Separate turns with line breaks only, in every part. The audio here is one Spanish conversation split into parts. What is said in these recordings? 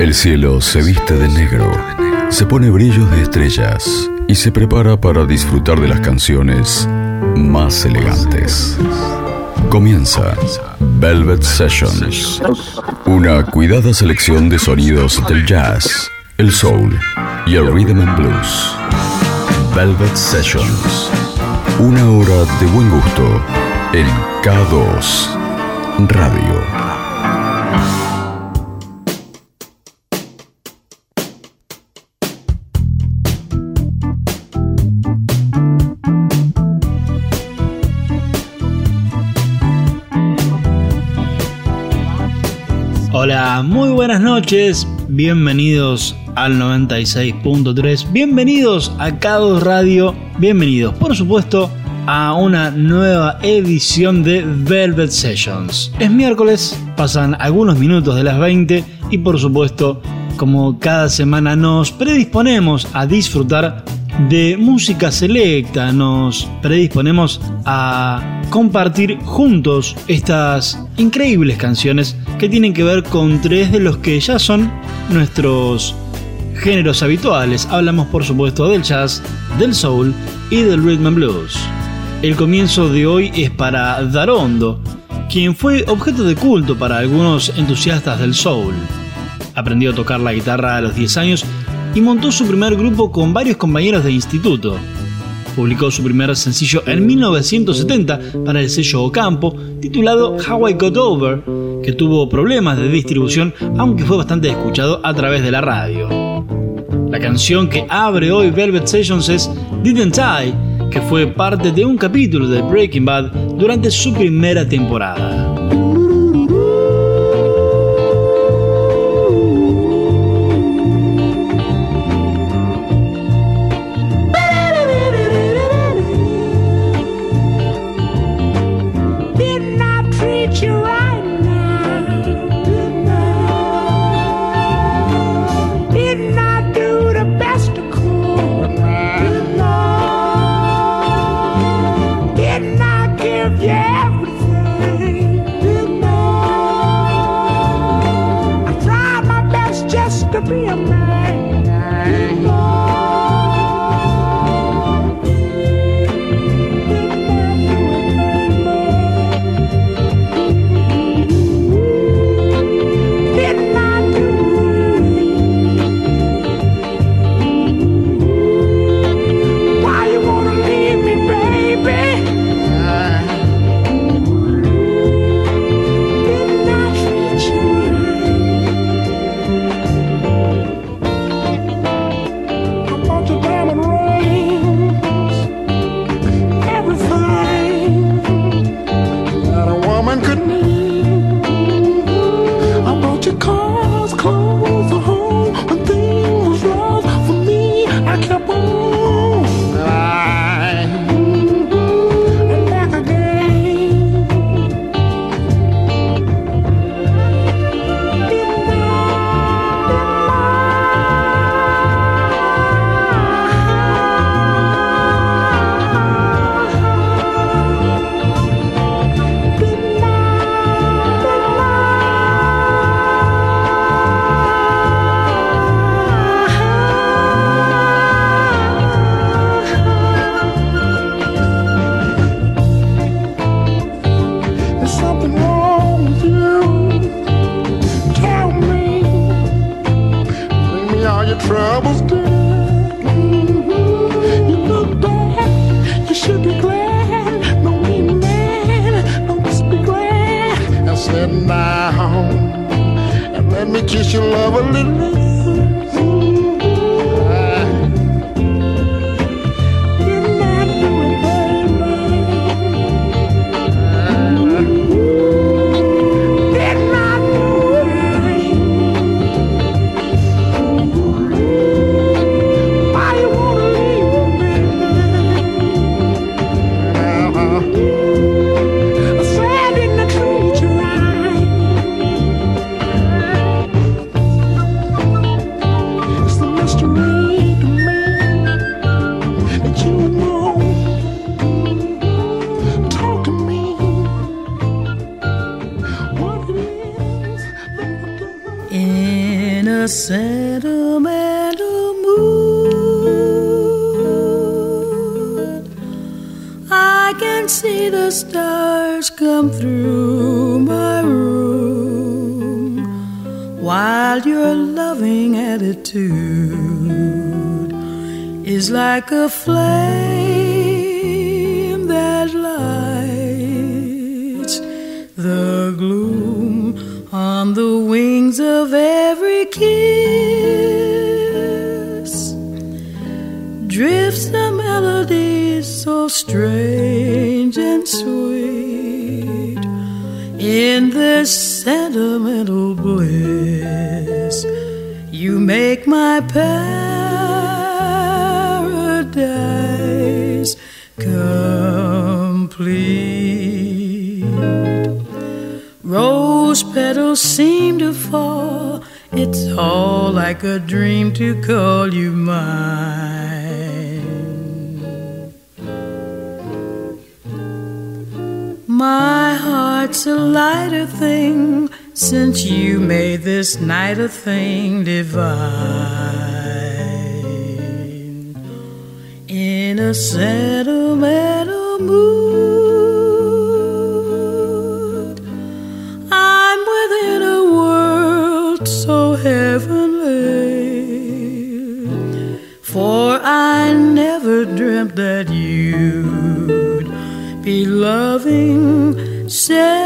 El cielo se viste de negro, se pone brillos de estrellas y se prepara para disfrutar de las canciones más elegantes. Comienza Velvet Sessions, una cuidada selección de sonidos del jazz, el soul y el rhythm and blues. Velvet Sessions, una hora de buen gusto en K2 Radio.
Muy buenas noches, bienvenidos al 96.3, bienvenidos a Cados Radio, bienvenidos por supuesto a una nueva edición de Velvet Sessions. Es miércoles, pasan algunos minutos de las 20 y por supuesto, como cada semana nos predisponemos a disfrutar de música selecta, nos predisponemos a compartir juntos estas increíbles canciones que tienen que ver con tres de los que ya son nuestros géneros habituales. Hablamos por supuesto del jazz, del soul y del rhythm and blues. El comienzo de hoy es para Darondo, quien fue objeto de culto para algunos entusiastas del soul. Aprendió a tocar la guitarra a los 10 años y montó su primer grupo con varios compañeros de instituto. Publicó su primer sencillo en 1970 para el sello Ocampo, titulado How I Got Over, que tuvo problemas de distribución, aunque fue bastante escuchado a través de la radio. La canción que abre hoy Velvet Sessions es Didn't I, que fue parte de un capítulo de Breaking Bad durante su primera temporada.
Sentimental mood. I can see the stars come through my room while your loving attitude is like a flame in this sentimental oh bliss you make my paradise complete. Rose petals seem to fall. It's all like a dream to call you mine. My heart's a lighter thing since you made this night a thing divine. In a sentimental mood, I'm within a world so heavenly. For I never dreamt that you'd be loving sentimental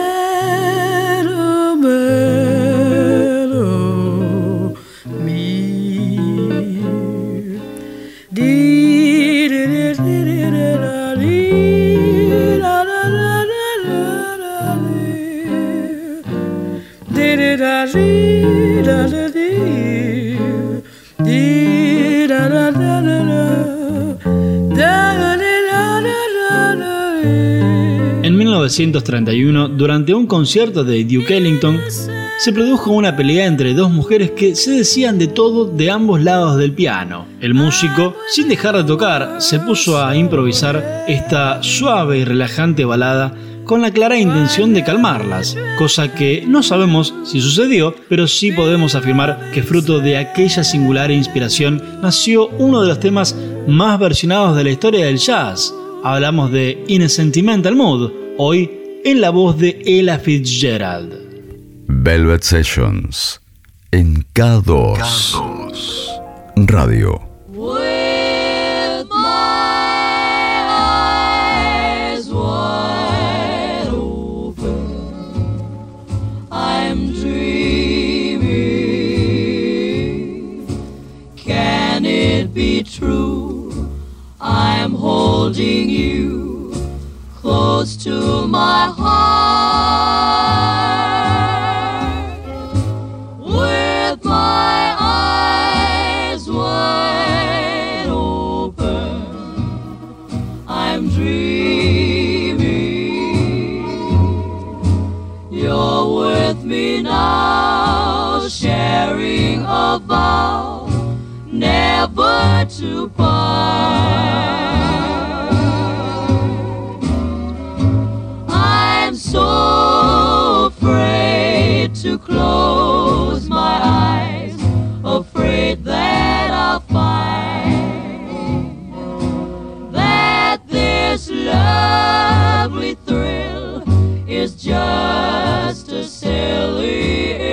1931, durante un concierto de Duke Ellington, se produjo una pelea entre dos mujeres que se decían de todo de ambos lados del piano. El músico, sin dejar de tocar, se puso a improvisar esta suave y relajante balada con la clara intención de calmarlas, cosa que no sabemos si sucedió, pero sí podemos afirmar que fruto de aquella singular inspiración nació uno de los temas más versionados de la historia del jazz. Hablamos de In a Sentimental Mood, hoy en la voz de Ella Fitzgerald.
Velvet Sessions en K2 Radio.
Close to my heart with my eyes wide open. I'm dreaming you're with me now, sharing a vow never to to close my eyes, afraid that I'll find that this lovely thrill is just a silly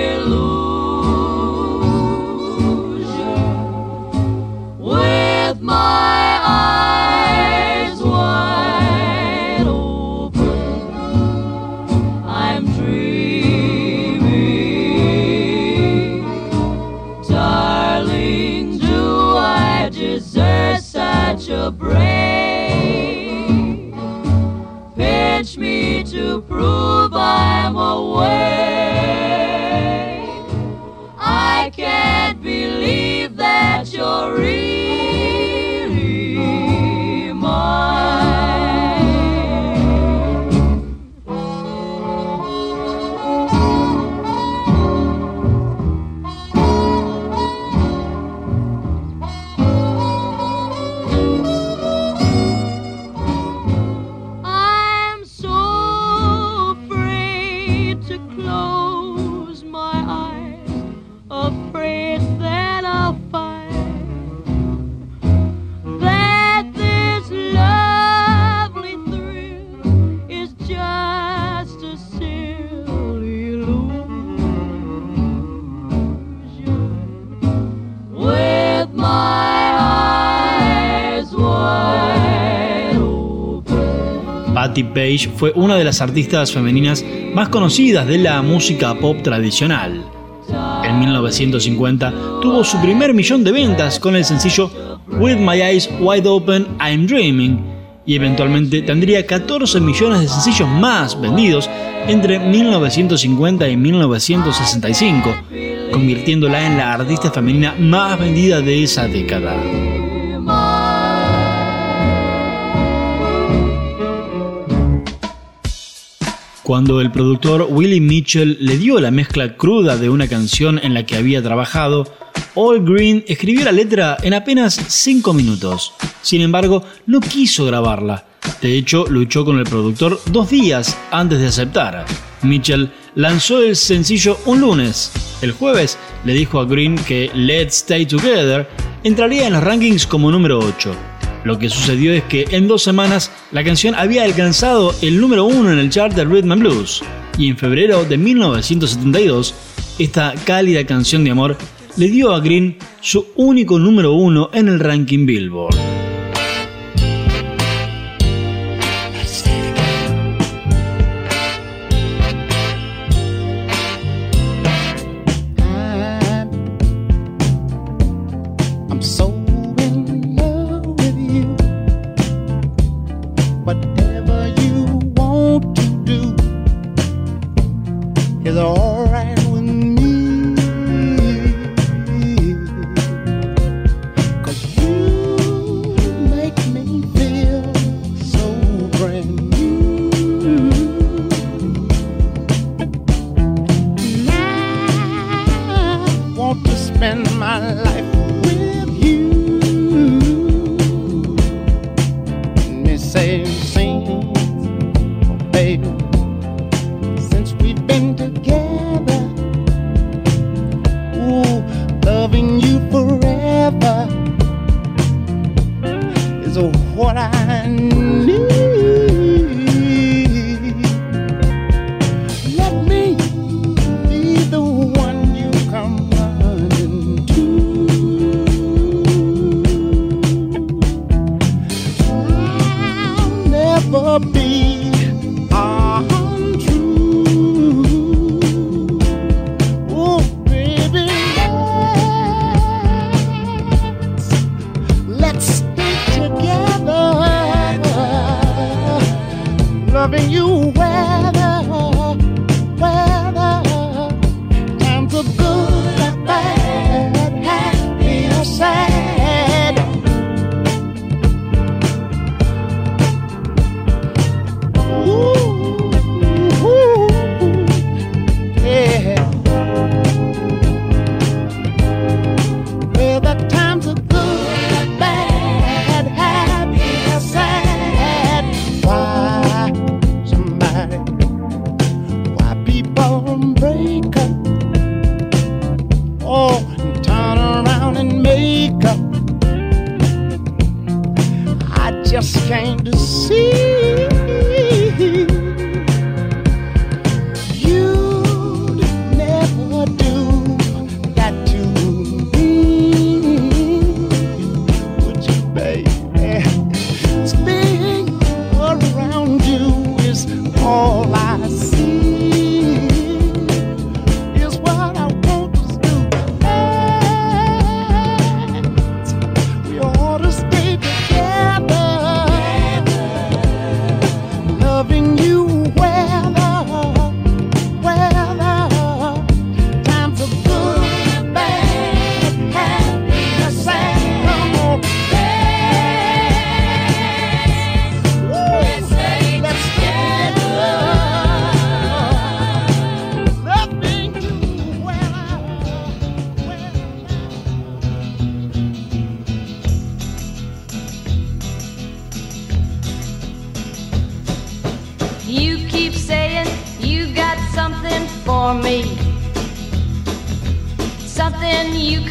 I'm awake.
Page fue una de las artistas femeninas más conocidas de la música pop tradicional. En 1950 tuvo su primer millón de ventas con el sencillo With My Eyes Wide Open, I'm Dreaming, y eventualmente tendría 14 millones de sencillos más vendidos entre 1950 y 1965, convirtiéndola en la artista femenina más vendida de esa década. Cuando el productor Willie Mitchell le dio la mezcla cruda de una canción en la que había trabajado, All Green escribió la letra en apenas 5 minutos. Sin embargo, no quiso grabarla. De hecho, luchó con el productor dos días antes de aceptar. Mitchell lanzó el sencillo un lunes. El jueves le dijo a Green que Let's Stay Together entraría en los rankings como número 8. Lo que sucedió es que en dos semanas la canción había alcanzado el número uno en el chart de Rhythm and Blues y en febrero de 1972 esta cálida canción de amor le dio a Green su único número uno en el ranking Billboard. loving you.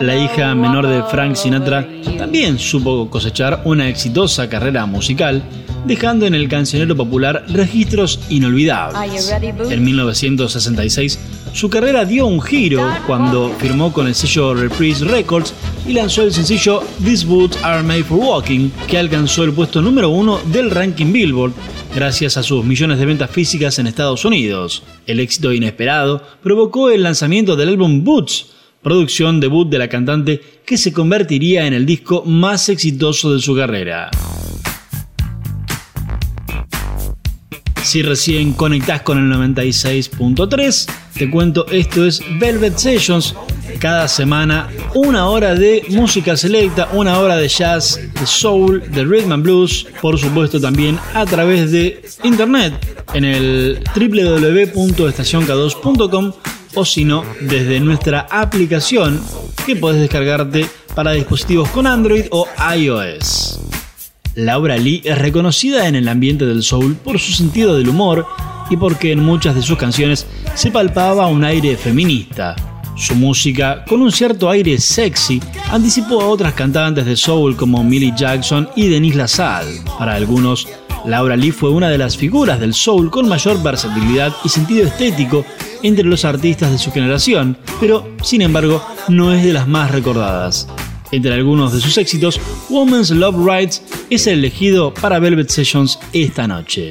La hija menor de Frank Sinatra también supo cosechar una exitosa carrera musical, dejando en el cancionero popular registros inolvidables. En 1966, su carrera dio un giro cuando firmó con el sello Reprise Records y lanzó el sencillo These Boots Are Made for Walking, que alcanzó el puesto número uno del ranking Billboard gracias a sus millones de ventas físicas en Estados Unidos. El éxito inesperado provocó el lanzamiento del álbum Boots, producción debut de la cantante que se convertiría en el disco más exitoso de su carrera. Si recién conectás con el 96.3, te cuento esto es Velvet Sessions. Cada semana una hora de música selecta, una hora de jazz, de soul, de rhythm and blues, por supuesto también a través de internet en el www.estacionk2.com o si no desde nuestra aplicación que podés descargarte para dispositivos con Android o iOS. Laura Lee es reconocida en el ambiente del soul por su sentido del humor y porque en muchas de sus canciones se palpaba un aire feminista. Su música, con un cierto aire sexy, anticipó a otras cantantes de soul como Millie Jackson y Denise LaSalle. Para algunos, Laura Lee fue una de las figuras del soul con mayor versatilidad y sentido estético entre los artistas de su generación, pero sin embargo no es de las más recordadas. Entre algunos de sus éxitos, Woman's Love Rights es el elegido para Velvet Sessions esta noche.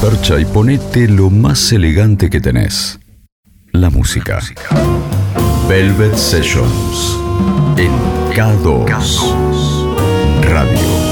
Percha y ponete lo más elegante que tenés. La música. Velvet Sessions en K2 Radio.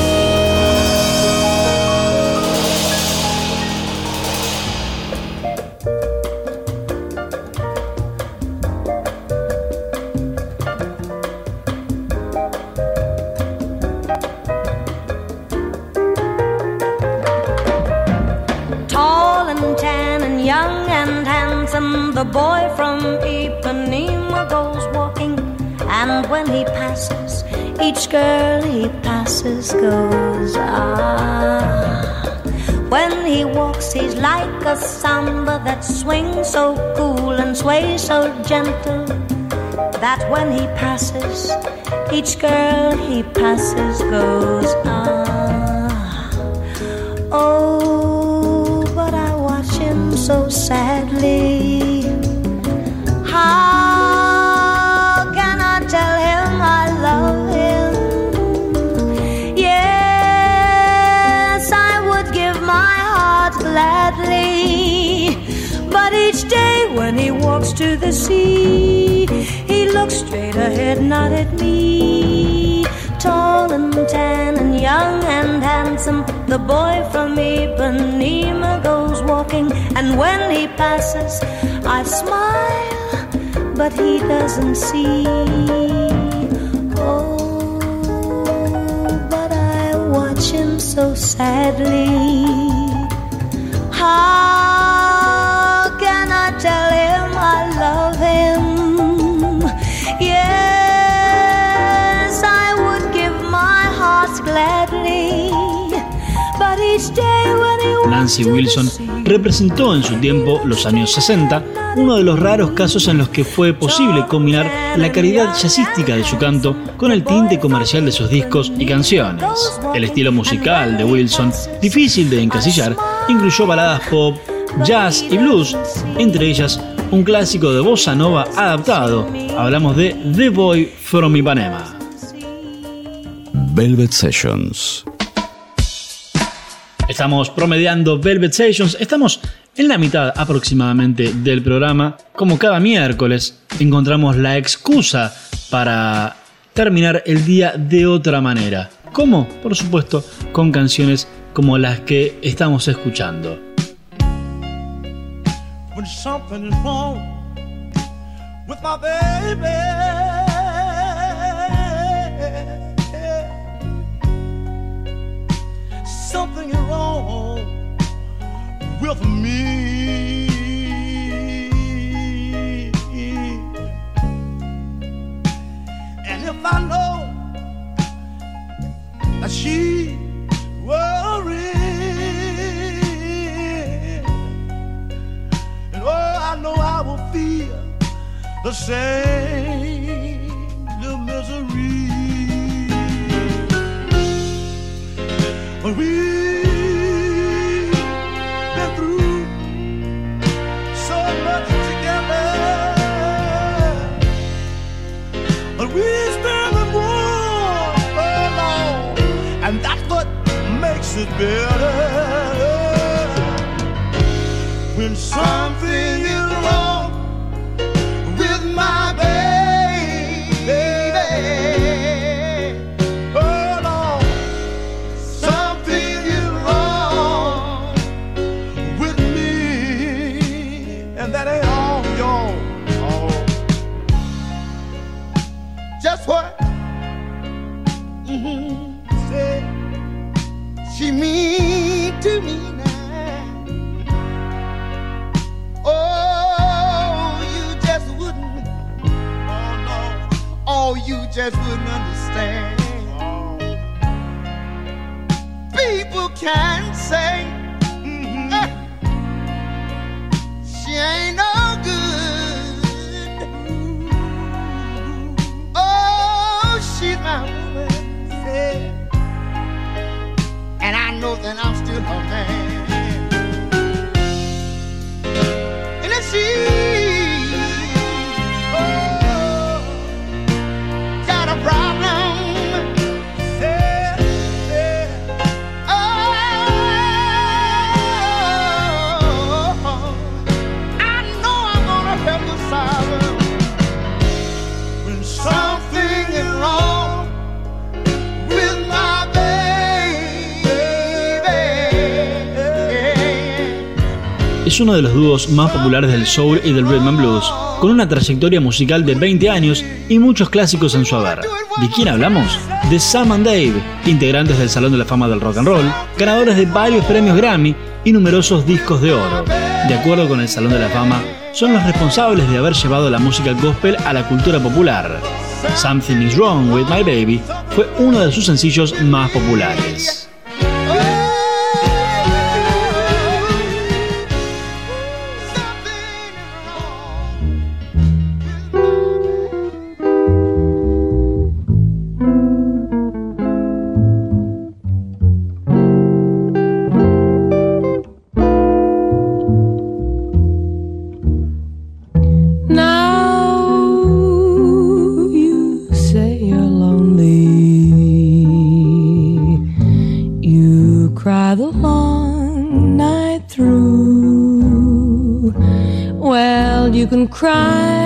He passes goes ah. When he walks, he's like a samba that swings so cool and sways so gentle that when he passes, each girl he passes goes ah. Gladly. But each day when he walks to the sea, he looks straight ahead, not at me. Tall and tan and young and handsome, the boy from Ipanema goes walking, and when he passes, I smile, but he doesn't see. Oh, but I watch him so sadly. How can I tell him I love him? Yes, I would give my heart gladly. But each day when he walks
Nancy Wilson representó en su tiempo, los años 60, uno de los raros casos en los que fue posible combinar la calidad jazzística de su canto con el tinte comercial de sus discos y canciones. El estilo musical de Wilson, difícil de encasillar, incluyó baladas pop, jazz y blues, entre ellas un clásico de bossa nova adaptado. Hablamos de The Boy from Ipanema.
Velvet Sessions.
Estamos promediando Velvet Sessions, estamos en la mitad aproximadamente del programa. Como cada miércoles, encontramos la excusa para terminar el día de otra manera. ¿Cómo? Por supuesto, con canciones como las que estamos escuchando.
something with my baby. Something wrong with me. The People can say eh, she ain't no good. Oh, she's my woman. And I know that I'm still her man.
Es uno de los dúos más populares del soul y del rhythm and blues, con una trayectoria musical de 20 años y muchos clásicos en su haber. ¿De quién hablamos? De Sam and Dave, integrantes del Salón de la Fama del Rock and Roll, ganadores de varios premios Grammy y numerosos discos de oro. De acuerdo con el Salón de la Fama, son los responsables de haber llevado la música gospel a la cultura popular. Something is Wrong with My Baby fue uno de sus sencillos más populares. And can cry.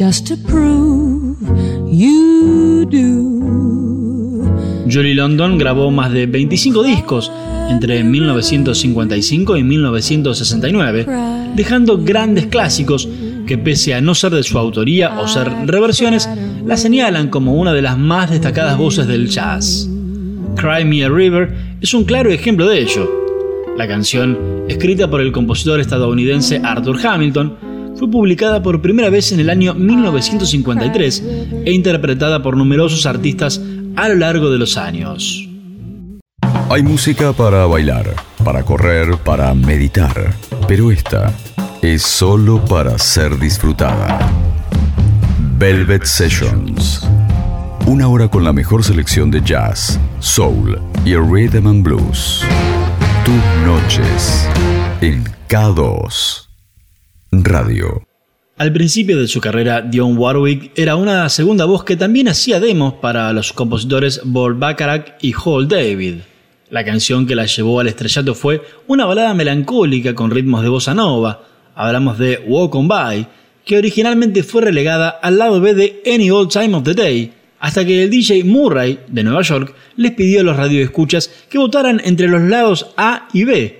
Just to prove you do. Julie London grabó más de 25 discos entre 1955 y 1969, dejando grandes clásicos que pese a no ser de su autoría o ser reversiones, la señalan como una de las más destacadas voces del jazz. Cry Me a River es un claro ejemplo de ello. La canción, escrita por el compositor estadounidense Arthur Hamilton, fue publicada por primera vez en el año 1953 e interpretada por numerosos artistas a lo largo de los años.
Hay música para bailar, para correr, para meditar, pero esta es solo para ser disfrutada. Velvet Sessions. Una hora con la mejor selección de jazz, soul y rhythm and blues. Tus noches en K2 Radio.
Al principio de su carrera, Dion Warwick era una segunda voz que también hacía demos para los compositores Bob Bacharach y Hall David. La canción que la llevó al estrellato fue una balada melancólica con ritmos de bossa nova. Hablamos de Walk On By, que originalmente fue relegada al lado B de Any Old Time of the Day, hasta que el DJ Murray de Nueva York les pidió a los radioescuchas que votaran entre los lados A y B,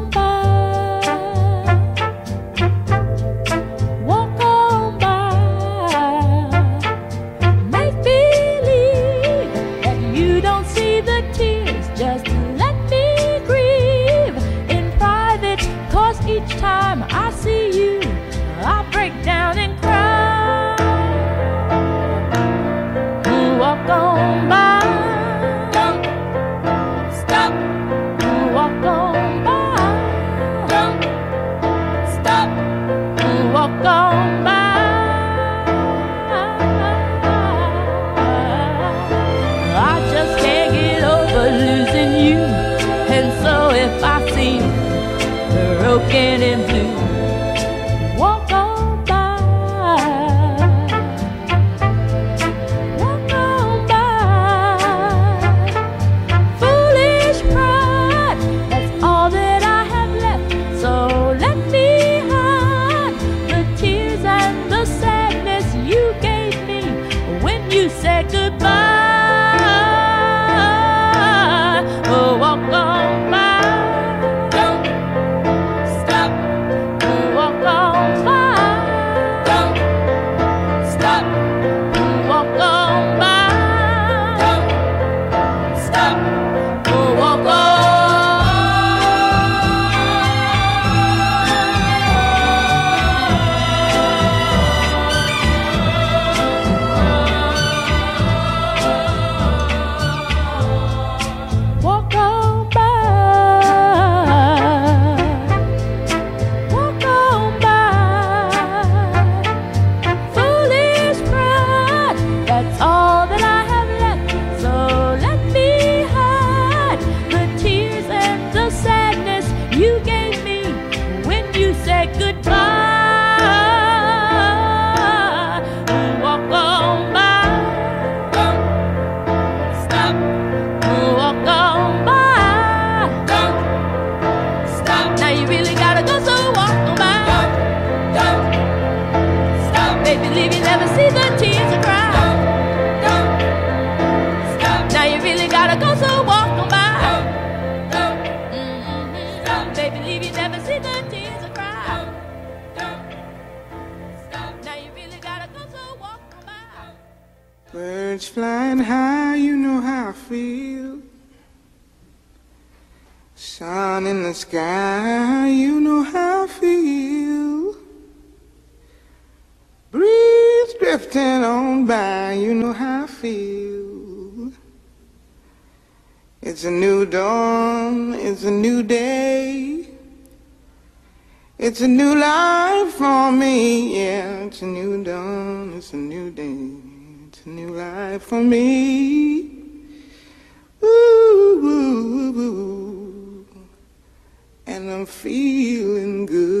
I'm feeling good.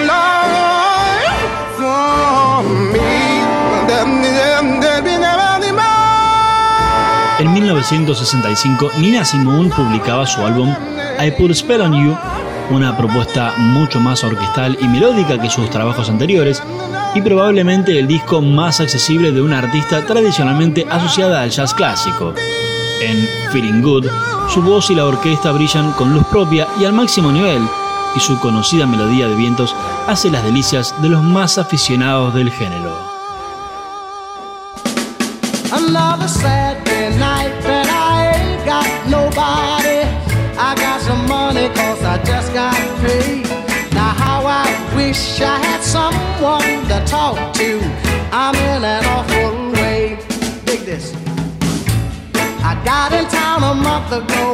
1965, Nina Simone publicaba su álbum I Put a Spell on You, una propuesta mucho más orquestal y melódica que sus trabajos anteriores, y probablemente el disco más accesible de una artista tradicionalmente asociada al jazz clásico. En Feeling Good, su voz y la orquesta brillan con luz propia y al máximo nivel, y su conocida melodía de vientos hace las delicias de los más aficionados del género.
Cause I just got paid. Now how I wish I had someone to talk to. I'm in an awful way. Dig this. I got in town a month ago.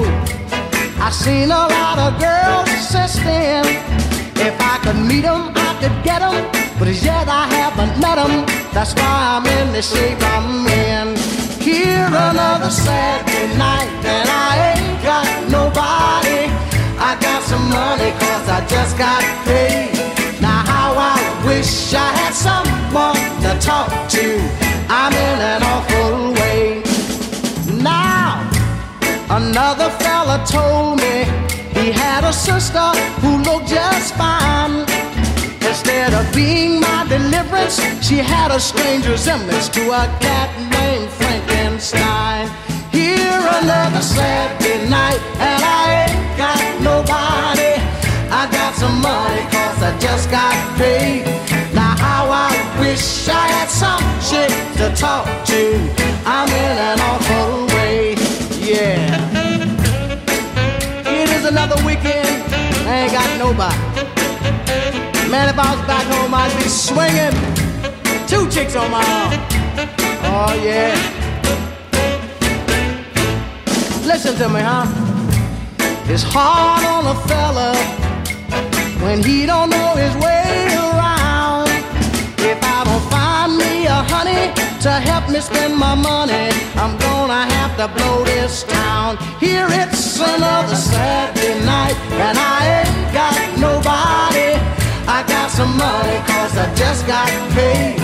I seen a lot of girls since then. If I could meet 'em, I could get 'em. But as yet I haven't met 'em. That's why I'm in the shape I'm in. Here another Saturday night, and I ain't got nobody. I got some money cause I just got paid. Now how I wish I had someone to talk to. I'm in an awful way. Now Another fella told me he had a sister who looked just fine. Instead of being my deliverance, she had a strange resemblance to a cat named paid. Now how I wish I had some chick to talk to. I'm in an awful way, yeah. It is another weekend, I ain't got nobody. Man, if I was back home, I'd be swinging two chicks on my arm. Oh, yeah. Listen to me, huh? It's hard on a fella when he don't know his way around. If I don't find me a honey to help me spend my money, I'm gonna have to blow this town. Here it's another Saturday night, and I ain't got nobody. I got some money cause I just got paid.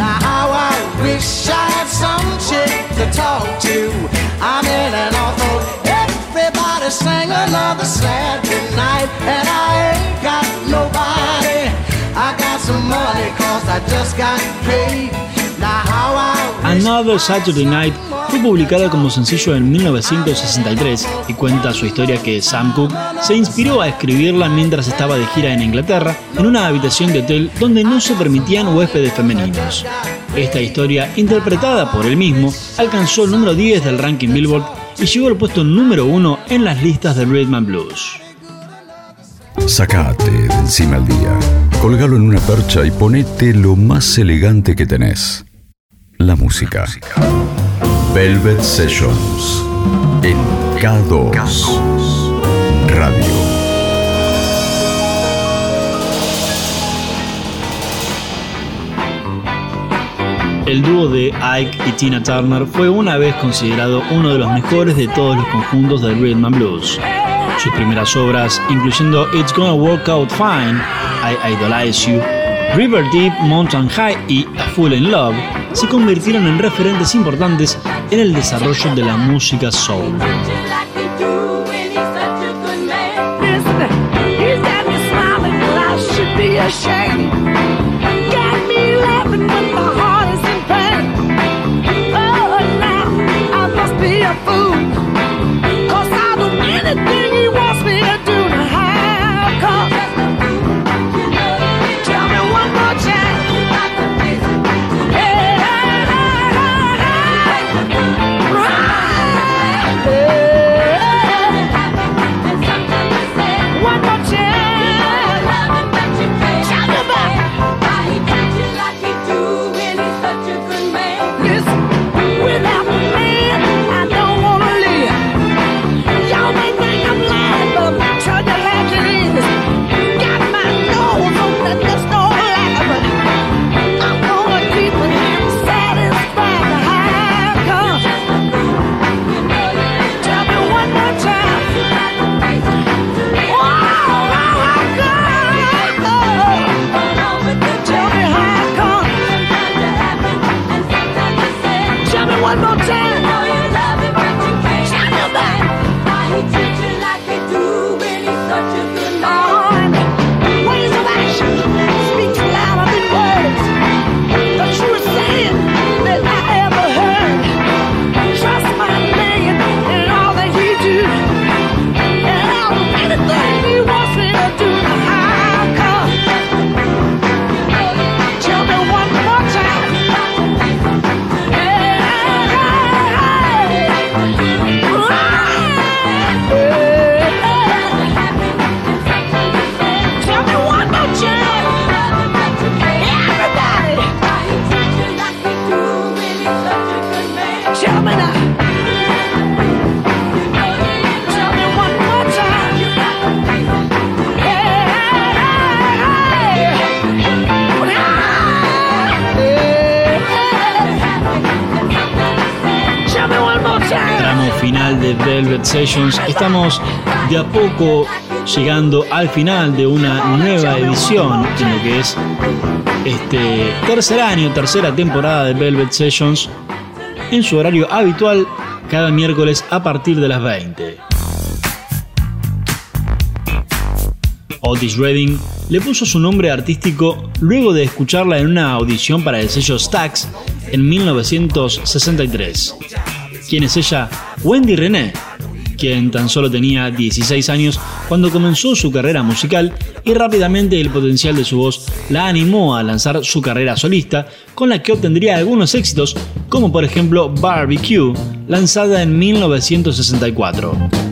Now how I wish I had some chick to talk to. I'm in an awful sang another Saturday night and I ain't got nobody. I got some money cause I just got paid. Now how I wish
Another Saturday Night fue publicada como sencillo en 1963 y cuenta su historia que Sam Cooke se inspiró a escribirla mientras estaba de gira en Inglaterra en una habitación de hotel donde no se permitían huéspedes femeninos. Esta historia, interpretada por él mismo, alcanzó el número 10 del ranking Billboard y llegó al puesto número 1 en las listas de Rhythm and Blues.
Sacate de encima el día, colgalo en una percha y ponete lo más elegante que tenés. La música. Velvet Sessions en K2 Radio.
El dúo de Ike y Tina Turner fue una vez considerado uno de los mejores de todos los conjuntos de Rhythm and Blues. Sus primeras obras, incluyendo It's Gonna Work Out Fine, I Idolize You, River Deep, Mountain High y A Fool in Love, se convirtieron en referentes importantes en el desarrollo de la música soul. Estamos de a poco llegando al final de una nueva edición en lo que es este tercer año, tercera temporada de Velvet Sessions en su horario habitual cada miércoles a partir de las 20. Otis Redding le puso su nombre artístico luego de escucharla en una audición para el sello Stax en 1963. ¿Quién es ella? Wendy René, quien tan solo tenía 16 años cuando comenzó su carrera musical y rápidamente el potencial de su voz la animó a lanzar su carrera solista, con la que obtendría algunos éxitos, como por ejemplo Barbecue, lanzada en 1964.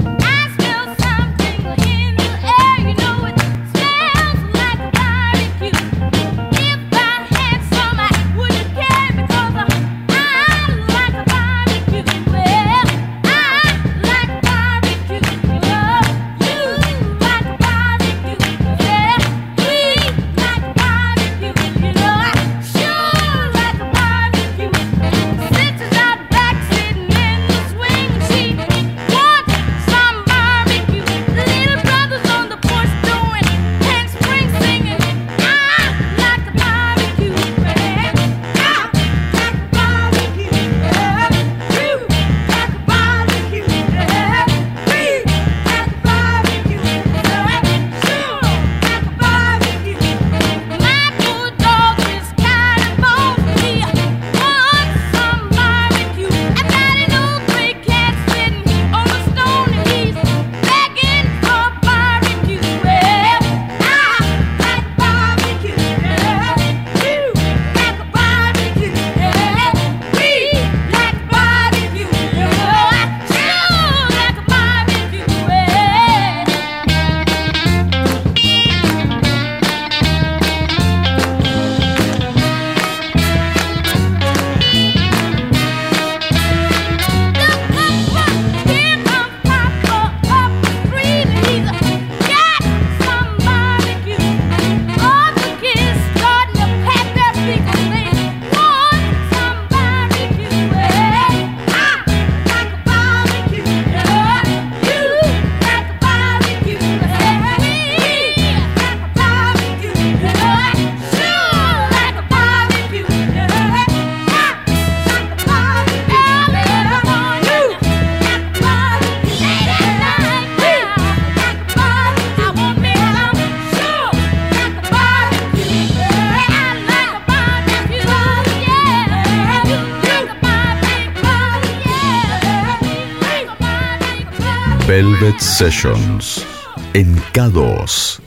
Sessions en K2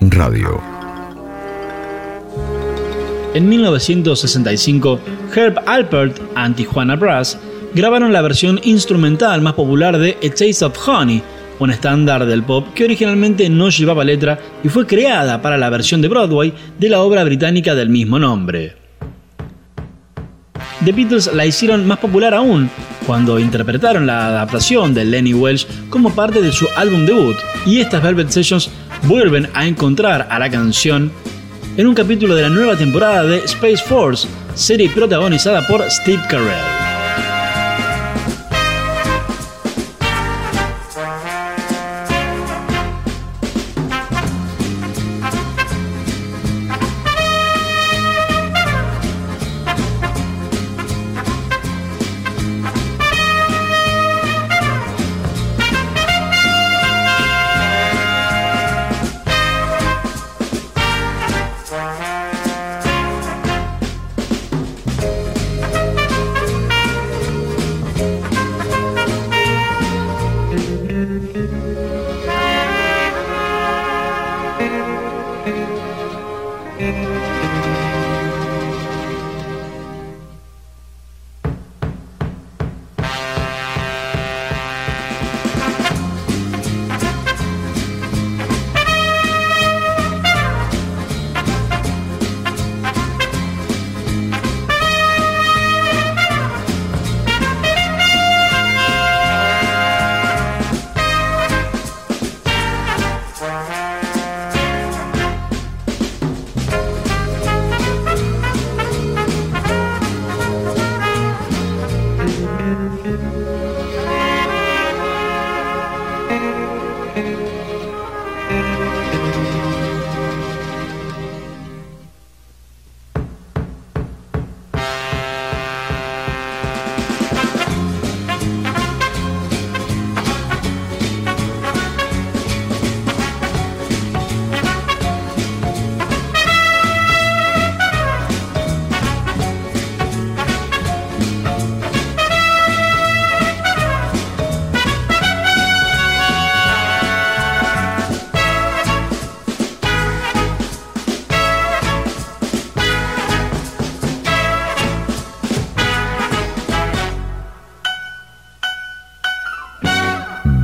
Radio.
En 1965, Herb Alpert and Tijuana Brass grabaron la versión instrumental más popular de A Taste of Honey, un estándar del pop que originalmente no llevaba letra y fue creada para la versión de Broadway de la obra británica del mismo nombre. The Beatles la hicieron más popular aún cuando interpretaron la adaptación de Lenny Welsh como parte de su álbum debut, y estas Velvet Sessions vuelven a encontrar a la canción en un capítulo de la nueva temporada de Space Force, serie protagonizada por Steve Carell.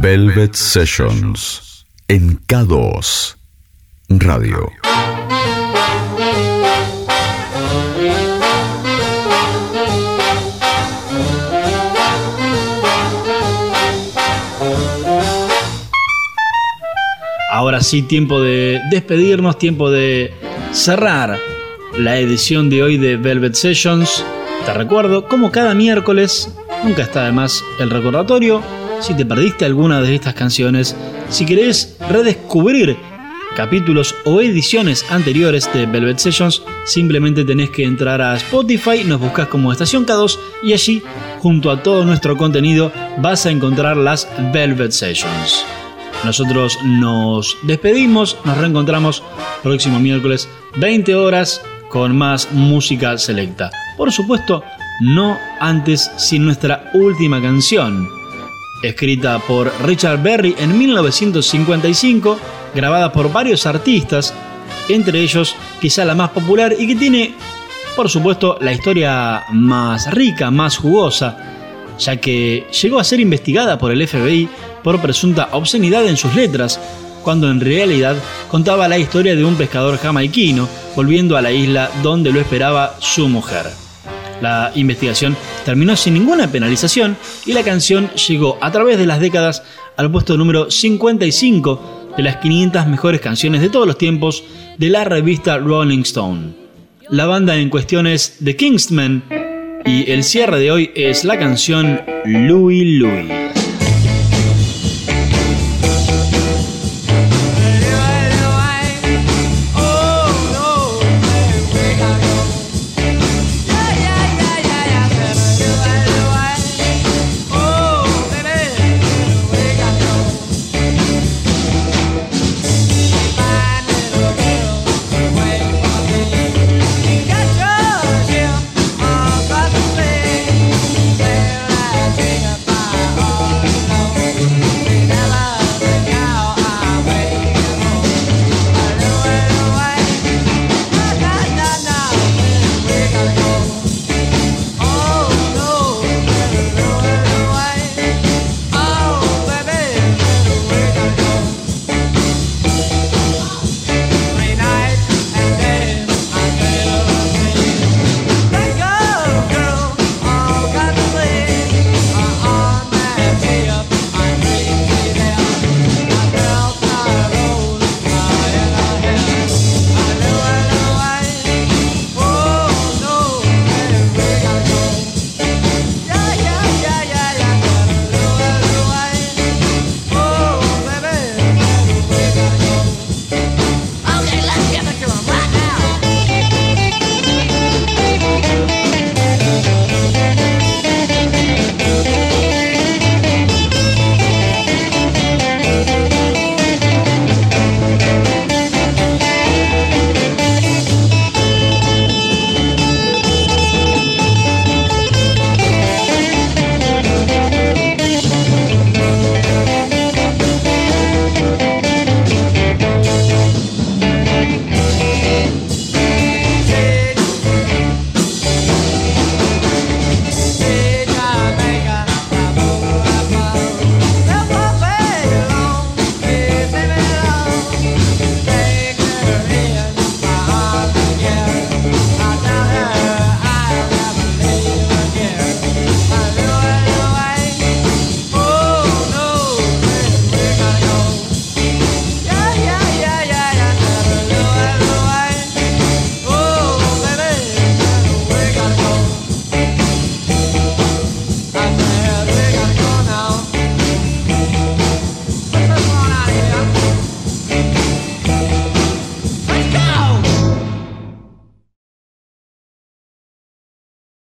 Velvet Sessions en K2 Radio.
Ahora sí, tiempo de despedirnos, tiempo de cerrar la edición de hoy de Velvet Sessions. Te recuerdo, como cada miércoles, nunca está de más el recordatorio, si te perdiste alguna de estas canciones, si querés redescubrir capítulos o ediciones anteriores de Velvet Sessions, simplemente tenés que entrar a Spotify, nos buscas como Estación K2 y allí, junto a todo nuestro contenido, vas a encontrar las Velvet Sessions. Nosotros nos despedimos, nos reencontramos próximo miércoles 20 horas con más música selecta. Por supuesto, no antes sin nuestra última canción escrita por Richard Berry en 1955, grabada por varios artistas, entre ellos quizá la más popular y que tiene, por supuesto, la historia más rica, más jugosa, ya que llegó a ser investigada por el FBI por presunta obscenidad en sus letras, cuando en realidad contaba la historia de un pescador jamaiquino volviendo a la isla donde lo esperaba su mujer. La investigación terminó sin ninguna penalización y la canción llegó a través de las décadas al puesto número 55 de las 500 mejores canciones de todos los tiempos de la revista Rolling Stone. La banda en cuestión es The Kingsmen y el cierre de hoy es la canción Louie Louie.